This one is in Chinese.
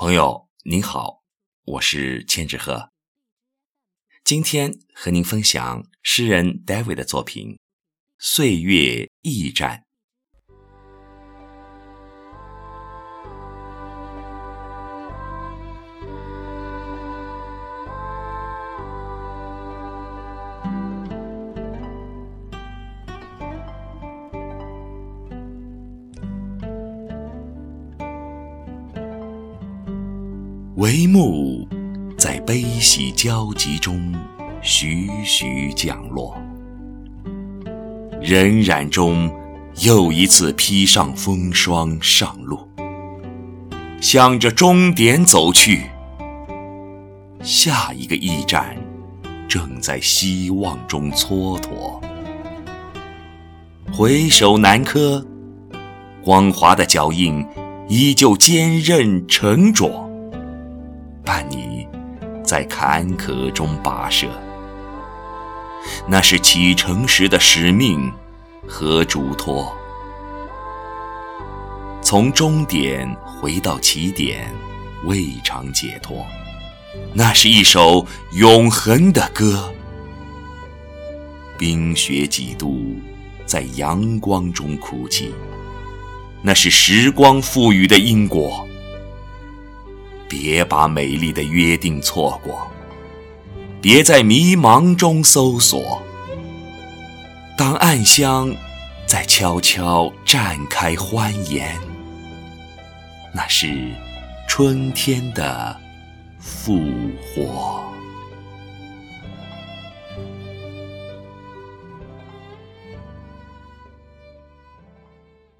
朋友您好，我是千纸鹤。今天和您分享诗人 David 的作品《岁月驿站》。帷幕在悲喜交集中徐徐降落，荏苒中又一次披上风霜上路，向着终点走去。下一个驿站正在希望中蹉跎，回首南柯，光滑的脚印依旧坚韧沉着。伴你，在坎坷中跋涉，那是启程时的使命和嘱托。从终点回到起点，未尝解脱，那是一首永恒的歌。冰雪几度，在阳光中哭泣，那是时光赋予的因果。别把美丽的约定错过，别在迷茫中搜索。当暗香在悄悄绽开欢颜，那是春天的复活。